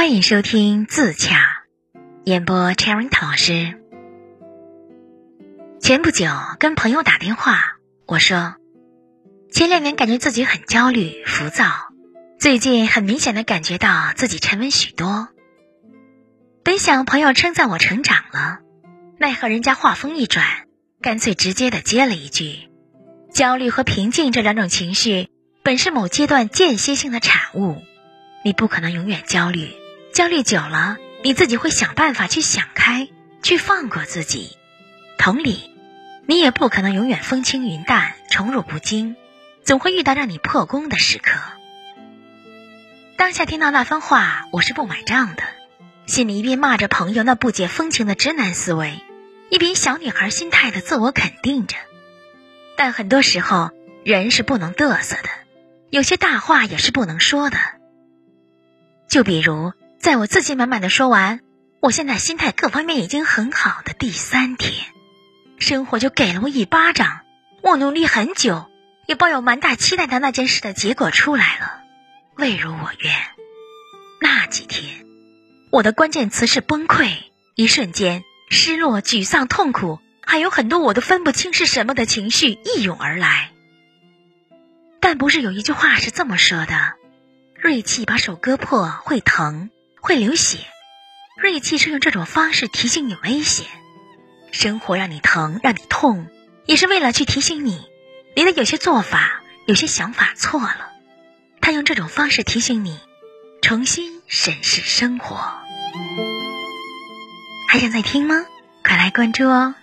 欢迎收听自洽，演播 Cherry 老师。前不久跟朋友打电话，我说前两年感觉自己很焦虑、浮躁，最近很明显的感觉到自己沉稳许多。本想朋友称赞我成长了，奈何人家话锋一转，干脆直接的接了一句：“焦虑和平静这两种情绪，本是某阶段间歇性的产物。”你不可能永远焦虑，焦虑久了，你自己会想办法去想开，去放过自己。同理，你也不可能永远风轻云淡、宠辱不惊，总会遇到让你破功的时刻。当下听到那番话，我是不买账的，心里一边骂着朋友那不解风情的直男思维，一边小女孩心态的自我肯定着。但很多时候，人是不能嘚瑟的，有些大话也是不能说的。就比如，在我自信满满的说完“我现在心态各方面已经很好”的第三天，生活就给了我一巴掌。我努力很久，也抱有蛮大期待的那件事的结果出来了，未如我愿。那几天，我的关键词是崩溃，一瞬间，失落、沮丧、痛苦，还有很多我都分不清是什么的情绪一涌而来。但不是有一句话是这么说的？锐气把手割破会疼，会流血。锐气是用这种方式提醒你危险。生活让你疼，让你痛，也是为了去提醒你，你的有些做法、有些想法错了。他用这种方式提醒你，重新审视生活。还想再听吗？快来关注哦！